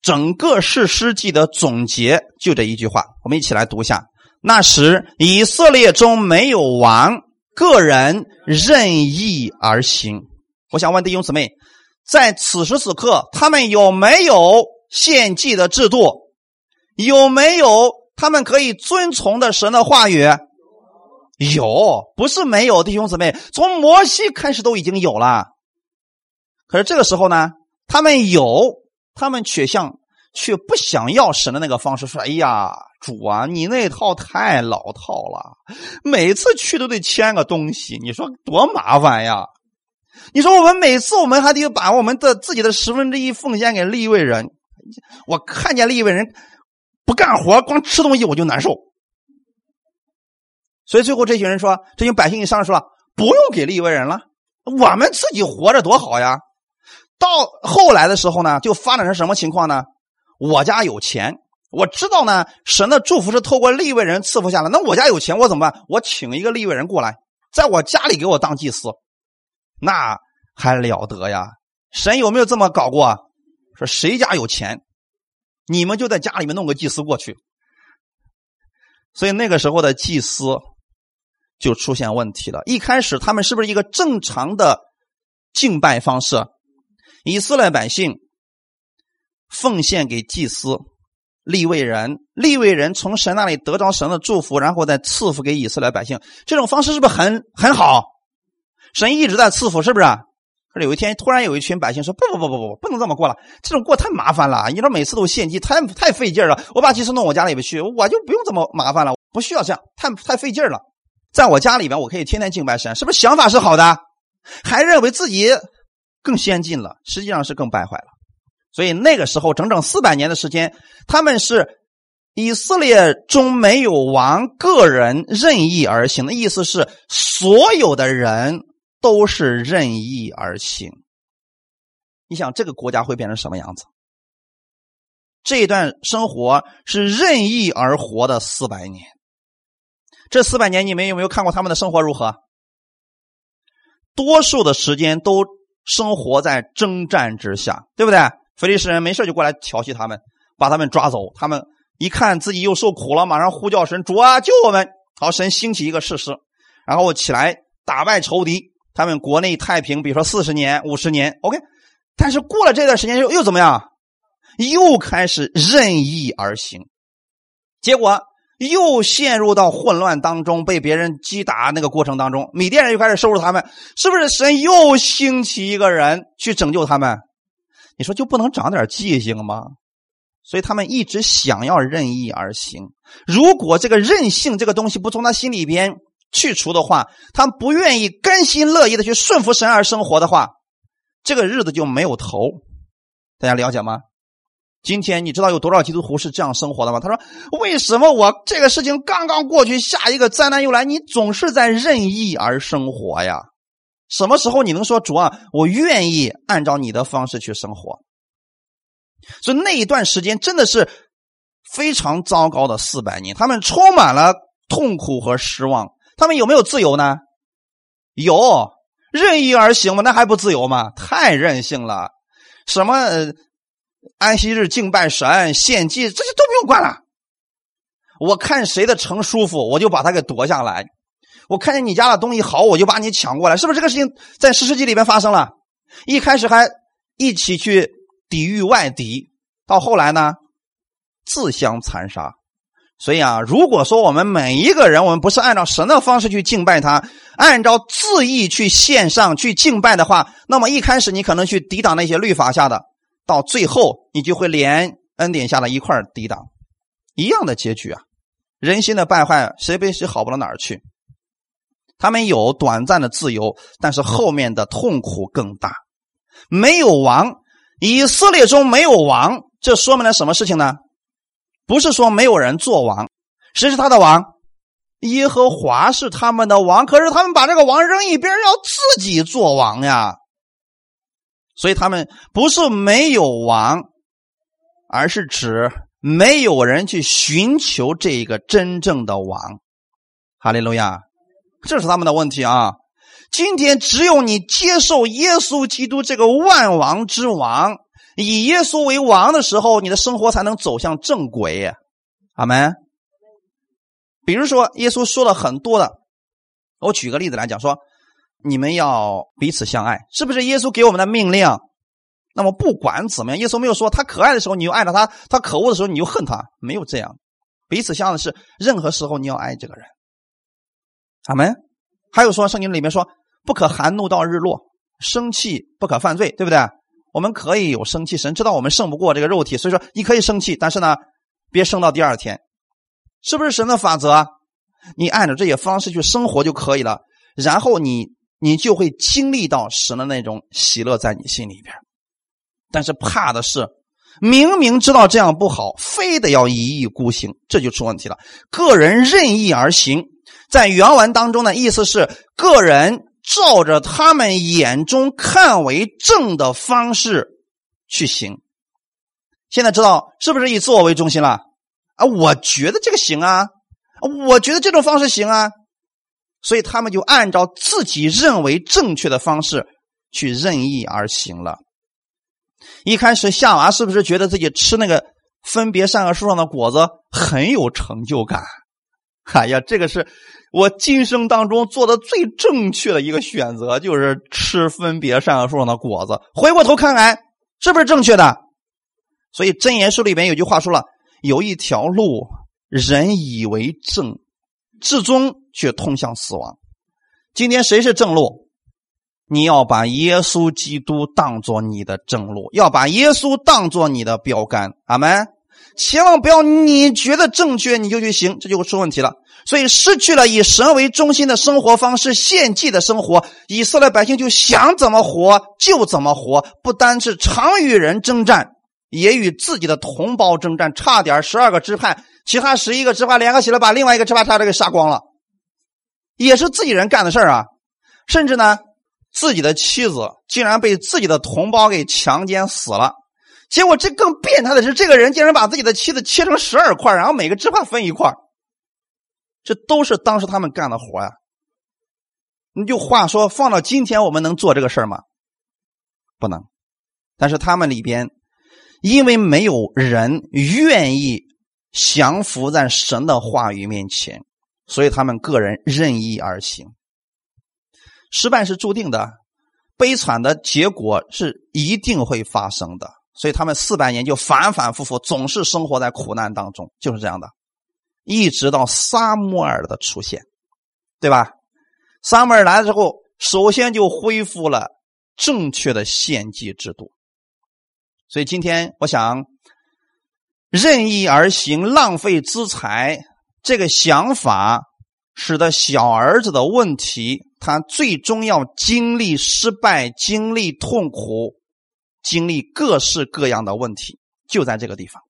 整个诗诗记的总结，就这一句话，我们一起来读一下。那时以色列中没有王，个人任意而行。我想问弟兄姊妹，在此时此刻，他们有没有献祭的制度？有没有他们可以遵从的神的话语？有，不是没有，弟兄姊妹，从摩西开始都已经有了。可是这个时候呢，他们有，他们却像却不想要神的那个方式，说：“哎呀，主啊，你那套太老套了，每次去都得签个东西，你说多麻烦呀！你说我们每次我们还得把我们的自己的十分之一奉献给立位人，我看见立位人不干活，光吃东西我就难受。所以最后这群人说，这群百姓一商量说，不用给立位人了，我们自己活着多好呀。”到后来的时候呢，就发展成什么情况呢？我家有钱，我知道呢，神的祝福是透过立位人赐福下来。那我家有钱，我怎么办？我请一个立位人过来，在我家里给我当祭司，那还了得呀？神有没有这么搞过？说谁家有钱，你们就在家里面弄个祭司过去。所以那个时候的祭司就出现问题了。一开始他们是不是一个正常的敬拜方式？以色列百姓奉献给祭司、立位人，立位人从神那里得着神的祝福，然后再赐福给以色列百姓。这种方式是不是很很好？神一直在赐福，是不是？可是有一天，突然有一群百姓说：“不不不不不，不能这么过了，这种过太麻烦了。你说每次都献祭，太太费劲了。我把祭司弄我家里边去，我就不用这么麻烦了，不需要这样，太太费劲了。在我家里边，我可以天天敬拜神，是不是？想法是好的，还认为自己。”更先进了，实际上是更败坏了。所以那个时候，整整四百年的时间，他们是以色列中没有王，个人任意而行的意思是，所有的人都是任意而行。你想，这个国家会变成什么样子？这一段生活是任意而活的四百年。这四百年，你们有没有看过他们的生活如何？多数的时间都。生活在征战之下，对不对？菲利士人没事就过来调戏他们，把他们抓走。他们一看自己又受苦了，马上呼叫神主啊，救我们！好，神兴起一个事实，然后起来打败仇敌，他们国内太平。比如说四十年、五十年，OK。但是过了这段时间又又怎么样？又开始任意而行，结果。又陷入到混乱当中，被别人击打那个过程当中，米甸人又开始收拾他们，是不是神又兴起一个人去拯救他们？你说就不能长点记性吗？所以他们一直想要任意而行。如果这个任性这个东西不从他心里边去除的话，他们不愿意甘心乐意的去顺服神而生活的话，这个日子就没有头。大家了解吗？今天你知道有多少基督徒是这样生活的吗？他说：“为什么我这个事情刚刚过去，下一个灾难又来？你总是在任意而生活呀？什么时候你能说主啊，我愿意按照你的方式去生活？”所以那一段时间真的是非常糟糕的四百年，他们充满了痛苦和失望。他们有没有自由呢？有，任意而行吗？那还不自由吗？太任性了！什么？安息日敬拜神、献祭，这些都不用管了。我看谁的城舒服，我就把他给夺下来；我看见你家的东西好，我就把你抢过来。是不是这个事情在史诗记里面发生了？一开始还一起去抵御外敌，到后来呢，自相残杀，所以啊，如果说我们每一个人，我们不是按照神的方式去敬拜他，按照自意去献上去敬拜的话，那么一开始你可能去抵挡那些律法下的，到最后你就会连恩典下的一块抵挡，一样的结局啊！人心的败坏，谁比谁好不到哪儿去。他们有短暂的自由，但是后面的痛苦更大。没有王，以色列中没有王，这说明了什么事情呢？不是说没有人做王，谁是他的王？耶和华是他们的王。可是他们把这个王扔一边，要自己做王呀。所以他们不是没有王，而是指没有人去寻求这个真正的王。哈利路亚，这是他们的问题啊。今天只有你接受耶稣基督这个万王之王。以耶稣为王的时候，你的生活才能走向正轨。阿门。比如说，耶稣说了很多的，我举个例子来讲，说你们要彼此相爱，是不是耶稣给我们的命令？那么不管怎么样，耶稣没有说他可爱的时候你就爱着他，他可恶的时候你就恨他，没有这样。彼此相爱的是任何时候你要爱这个人。阿门。还有说圣经里面说不可含怒到日落，生气不可犯罪，对不对？我们可以有生气，神知道我们胜不过这个肉体，所以说你可以生气，但是呢，别生到第二天，是不是神的法则？你按照这些方式去生活就可以了，然后你你就会经历到神的那种喜乐在你心里边。但是怕的是，明明知道这样不好，非得要一意孤行，这就出问题了。个人任意而行，在原文当中的意思是个人。照着他们眼中看为正的方式去行，现在知道是不是以自我为中心了？啊，我觉得这个行啊，我觉得这种方式行啊，所以他们就按照自己认为正确的方式去任意而行了。一开始夏娃是不是觉得自己吃那个分别善恶树上的果子很有成就感？哎呀，这个是。我今生当中做的最正确的一个选择，就是吃分别善恶树上的果子。回过头看来，是不是正确的？所以真言书里边有句话说了：“有一条路，人以为正，至终却通向死亡。”今天谁是正路？你要把耶稣基督当做你的正路，要把耶稣当做你的标杆。阿门。千万不要你觉得正确你就去行，这就会出问题了。所以失去了以神为中心的生活方式，献祭的生活，以色列百姓就想怎么活就怎么活，不单是常与人征战，也与自己的同胞征战，差点十二个支派，其他十一个支派联合起来把另外一个支派差点给杀光了，也是自己人干的事儿啊。甚至呢，自己的妻子竟然被自己的同胞给强奸死了。结果这更变态的是，这个人竟然把自己的妻子切成十二块，然后每个支派分一块。这都是当时他们干的活呀。你就话说放到今天，我们能做这个事儿吗？不能。但是他们里边，因为没有人愿意降服在神的话语面前，所以他们个人任意而行。失败是注定的，悲惨的结果是一定会发生的。所以他们四百年就反反复复，总是生活在苦难当中，就是这样的。一直到撒母耳的出现，对吧？撒母耳来了之后，首先就恢复了正确的献祭制度。所以今天我想，任意而行、浪费资财这个想法，使得小儿子的问题，他最终要经历失败、经历痛苦、经历各式各样的问题，就在这个地方。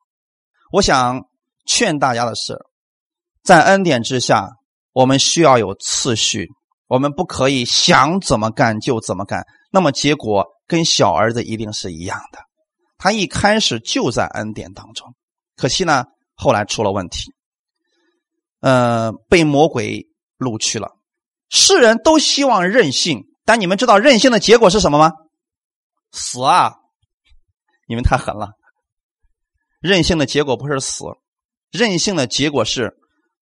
我想劝大家的是。在恩典之下，我们需要有次序，我们不可以想怎么干就怎么干。那么结果跟小儿子一定是一样的。他一开始就在恩典当中，可惜呢，后来出了问题，呃，被魔鬼掳去了。世人都希望任性，但你们知道任性的结果是什么吗？死啊！你们太狠了。任性的结果不是死，任性的结果是。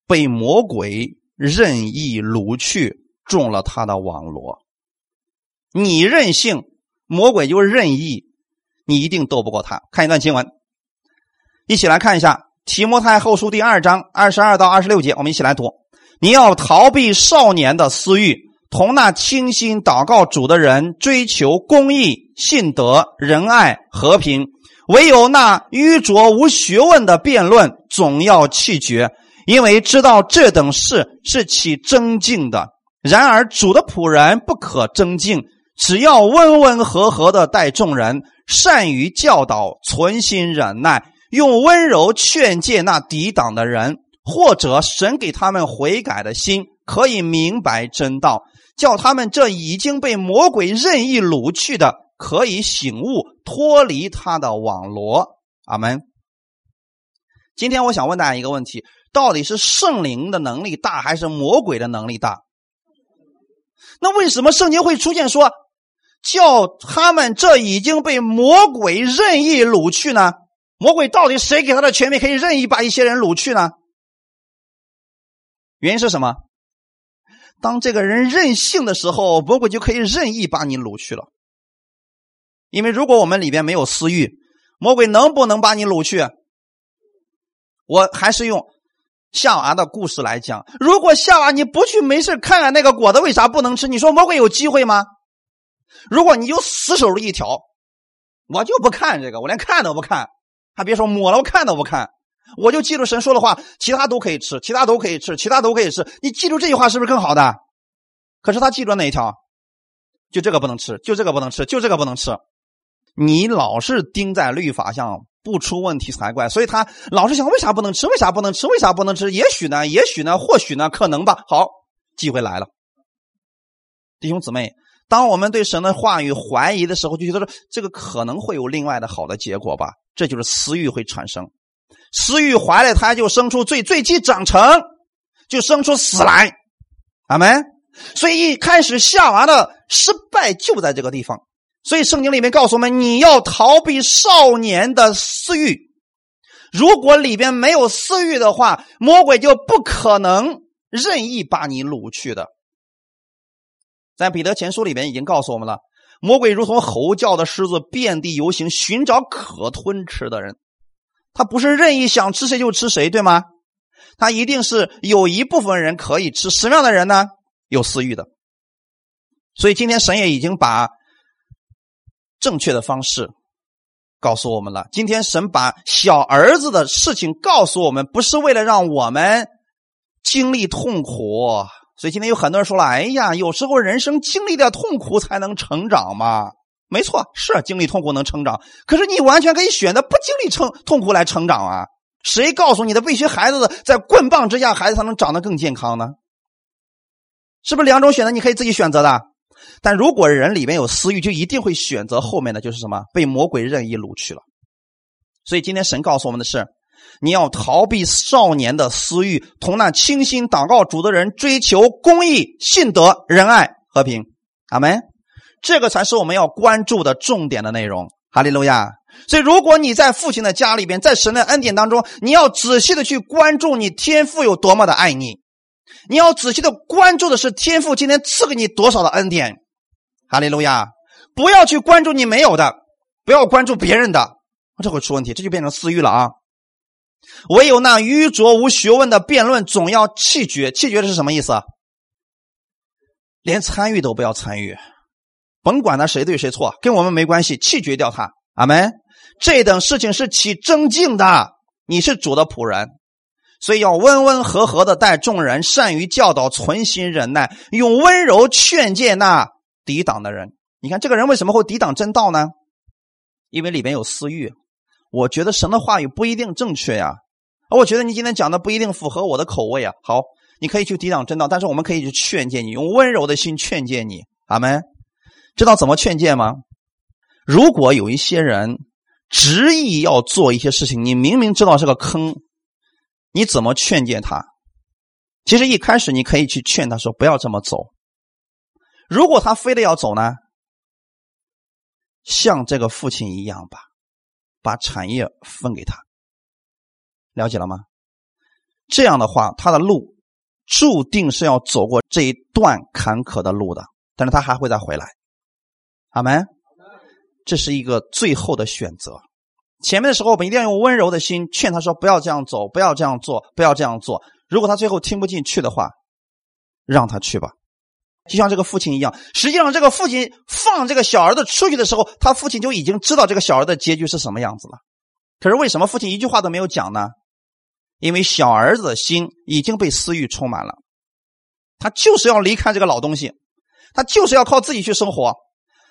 被魔鬼任意掳去，中了他的网罗。你任性，魔鬼就任意，你一定斗不过他。看一段经文，一起来看一下《提摩太后书第二章二十二到二十六节，我们一起来读。你要逃避少年的私欲，同那清心祷告主的人追求公义、信德、仁爱、和平。唯有那愚拙无学问的辩论，总要弃绝，因为知道这等事是起争竞的。然而主的仆人不可争竞，只要温温和和的待众人，善于教导，存心忍耐，用温柔劝诫那抵挡的人，或者神给他们悔改的心，可以明白真道，叫他们这已经被魔鬼任意掳去的。可以醒悟，脱离他的网罗。阿门。今天我想问大家一个问题：到底是圣灵的能力大，还是魔鬼的能力大？那为什么圣经会出现说，叫他们这已经被魔鬼任意掳去呢？魔鬼到底谁给他的权利，可以任意把一些人掳去呢？原因是什么？当这个人任性的时候，魔鬼就可以任意把你掳去了。因为如果我们里边没有私欲，魔鬼能不能把你掳去？我还是用夏娃的故事来讲：如果夏娃你不去没事看看那个果子，为啥不能吃？你说魔鬼有机会吗？如果你就死守着一条，我就不看这个，我连看都不看，还别说抹了，我看都不看，我就记住神说的话，其他都可以吃，其他都可以吃，其他都可以吃。你记住这句话是不是更好的？可是他记住哪一条？就这个不能吃，就这个不能吃，就这个不能吃。你老是盯在律法上，不出问题才怪。所以他老是想，为啥不能吃？为啥不能吃？为啥不能吃？也许呢？也许呢？或许呢？可能吧。好，机会来了，弟兄姊妹，当我们对神的话语怀疑的时候，就觉得说这个可能会有另外的好的结果吧。这就是私欲会产生，私欲怀了胎就生出罪，罪既长成就生出死来。阿门。所以一开始夏娃的失败就在这个地方。所以圣经里面告诉我们，你要逃避少年的私欲。如果里边没有私欲的话，魔鬼就不可能任意把你掳去的。在彼得前书里边已经告诉我们了，魔鬼如同吼叫的狮子，遍地游行，寻找可吞吃的人。他不是任意想吃谁就吃谁，对吗？他一定是有一部分人可以吃，什么样的人呢？有私欲的。所以今天神也已经把。正确的方式告诉我们了。今天神把小儿子的事情告诉我们，不是为了让我们经历痛苦。所以今天有很多人说了：“哎呀，有时候人生经历点痛苦才能成长嘛。”没错，是经历痛苦能成长。可是你完全可以选择不经历成痛苦来成长啊！谁告诉你的？喂学孩子的在棍棒之下，孩子才能长得更健康呢？是不是两种选择？你可以自己选择的。但如果人里面有私欲，就一定会选择后面的，就是什么被魔鬼任意掳去了。所以今天神告诉我们的是，你要逃避少年的私欲，同那清心祷告主的人追求公义、信德、仁爱、和平。阿门。这个才是我们要关注的重点的内容。哈利路亚。所以如果你在父亲的家里边，在神的恩典当中，你要仔细的去关注你天父有多么的爱你。你要仔细的关注的是天父今天赐给你多少的恩典，哈利路亚！不要去关注你没有的，不要关注别人的，这会出问题，这就变成私欲了啊！唯有那愚拙无学问的辩论，总要弃绝。弃绝的是什么意思？连参与都不要参与，甭管他谁对谁错，跟我们没关系，弃绝掉他。阿门。这等事情是起争竞的，你是主的仆人。所以要温温和和的待众人，善于教导，存心忍耐，用温柔劝诫那抵挡的人。你看这个人为什么会抵挡真道呢？因为里边有私欲。我觉得神的话语不一定正确呀，我觉得你今天讲的不一定符合我的口味啊。好，你可以去抵挡真道，但是我们可以去劝诫你，用温柔的心劝诫你。阿门。知道怎么劝诫吗？如果有一些人执意要做一些事情，你明明知道是个坑。你怎么劝诫他？其实一开始你可以去劝他说不要这么走。如果他非得要走呢，像这个父亲一样吧，把产业分给他。了解了吗？这样的话，他的路注定是要走过这一段坎坷的路的，但是他还会再回来。阿门。这是一个最后的选择。前面的时候，我们一定要用温柔的心劝他说：“不要这样走，不要这样做，不要这样做。”如果他最后听不进去的话，让他去吧。就像这个父亲一样，实际上这个父亲放这个小儿子出去的时候，他父亲就已经知道这个小儿子结局是什么样子了。可是为什么父亲一句话都没有讲呢？因为小儿子的心已经被私欲充满了，他就是要离开这个老东西，他就是要靠自己去生活。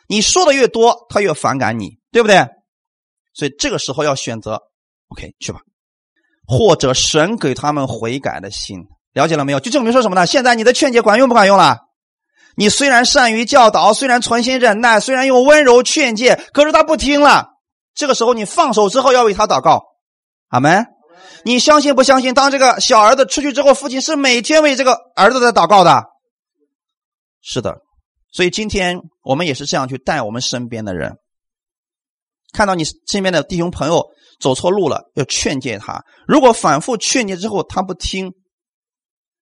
你说的越多，他越反感你，对不对？所以这个时候要选择，OK，去吧，或者神给他们悔改的心，了解了没有？就证明说什么呢？现在你的劝解管用不管用了？你虽然善于教导，虽然存心忍耐，虽然用温柔劝诫，可是他不听了。这个时候你放手之后要为他祷告，阿门。你相信不相信？当这个小儿子出去之后，父亲是每天为这个儿子在祷告的。是的，所以今天我们也是这样去带我们身边的人。看到你身边的弟兄朋友走错路了，要劝诫他。如果反复劝诫之后他不听，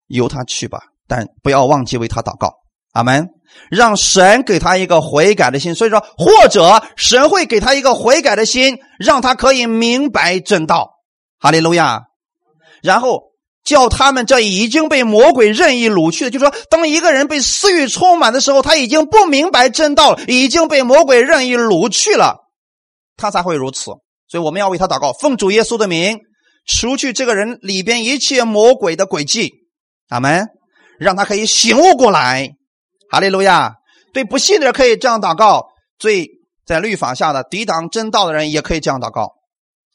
由他去吧，但不要忘记为他祷告。阿门。让神给他一个悔改的心。所以说，或者神会给他一个悔改的心，让他可以明白正道。哈利路亚。然后叫他们这已经被魔鬼任意掳去的，就说，当一个人被私欲充满的时候，他已经不明白正道了，已经被魔鬼任意掳去了。他才会如此，所以我们要为他祷告，奉主耶稣的名，除去这个人里边一切魔鬼的诡计，阿门，让他可以醒悟过来，哈利路亚。对不信的人可以这样祷告，对在律法下的抵挡真道的人也可以这样祷告，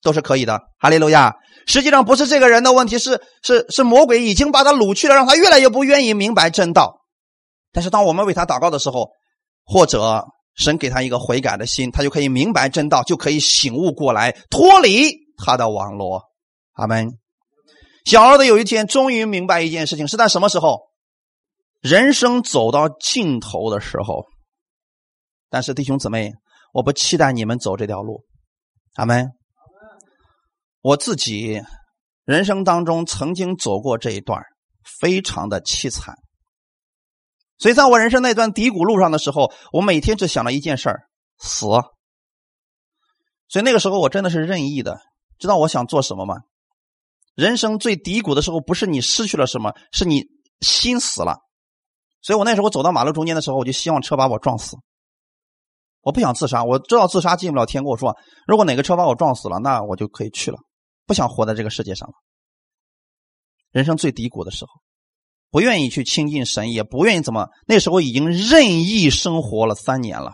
都是可以的，哈利路亚。实际上不是这个人的问题，是是是魔鬼已经把他掳去了，让他越来越不愿意明白真道。但是当我们为他祷告的时候，或者。神给他一个悔改的心，他就可以明白真道，就可以醒悟过来，脱离他的网络。阿门。小儿子有一天终于明白一件事情，是在什么时候？人生走到尽头的时候。但是弟兄姊妹，我不期待你们走这条路。阿门。我自己人生当中曾经走过这一段，非常的凄惨。所以，在我人生那段低谷路上的时候，我每天只想了一件事儿：死。所以那个时候，我真的是任意的。知道我想做什么吗？人生最低谷的时候，不是你失去了什么，是你心死了。所以我那时候走到马路中间的时候，我就希望车把我撞死。我不想自杀，我知道自杀进不了天国。说如果哪个车把我撞死了，那我就可以去了。不想活在这个世界上了。人生最低谷的时候。不愿意去亲近神，也不愿意怎么。那时候已经任意生活了三年了。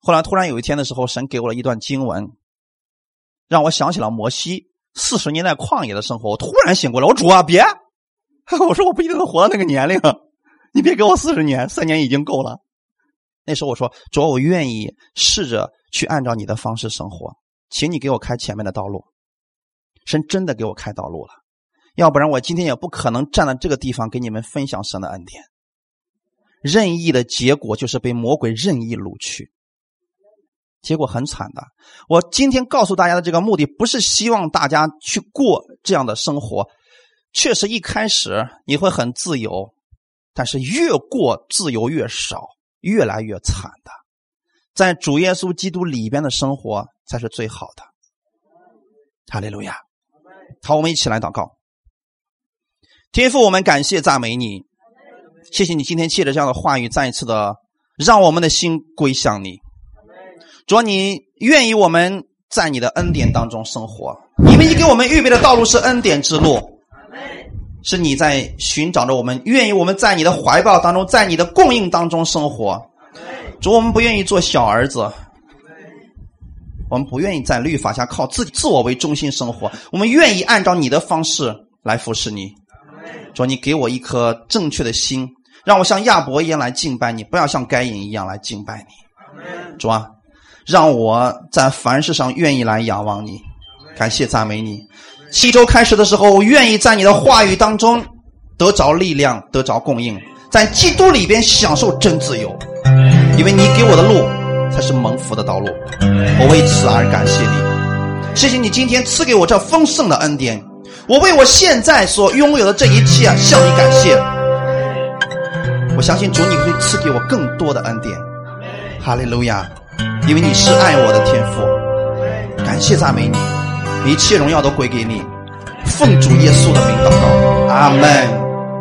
后来突然有一天的时候，神给我了一段经文，让我想起了摩西四十年代旷野的生活。我突然醒过来，我主啊，别！我说我不一定能活到那个年龄，你别给我四十年，三年已经够了。那时候我说主，我愿意试着去按照你的方式生活，请你给我开前面的道路。神真的给我开道路了。要不然我今天也不可能站在这个地方给你们分享神的恩典。任意的结果就是被魔鬼任意掳去，结果很惨的。我今天告诉大家的这个目的，不是希望大家去过这样的生活。确实一开始你会很自由，但是越过自由越少，越来越惨的。在主耶稣基督里边的生活才是最好的。哈利路亚！好，我们一起来祷告。天父，我们感谢赞美你，谢谢你今天借着这样的话语，再一次的让我们的心归向你。主要你愿意我们在你的恩典当中生活，因为你给我们预备的道路是恩典之路，是你在寻找着我们，愿意我们在你的怀抱当中，在你的供应当中生活。主，我们不愿意做小儿子，我们不愿意在律法下靠自己自我为中心生活，我们愿意按照你的方式来服侍你。说你给我一颗正确的心，让我像亚伯一样来敬拜你，不要像该隐一样来敬拜你。主啊，让我在凡事上愿意来仰望你，感谢赞美你。七周开始的时候，我愿意在你的话语当中得着力量，得着供应，在基督里边享受真自由，因为你给我的路才是蒙福的道路。我为此而感谢你，谢谢你今天赐给我这丰盛的恩典。我为我现在所拥有的这一切向你感谢。我相信主，你会赐给我更多的恩典。哈利路亚。因为你是爱我的天父。感谢赞美你，一切荣耀都归给你。奉主耶稣的名祷告，阿门。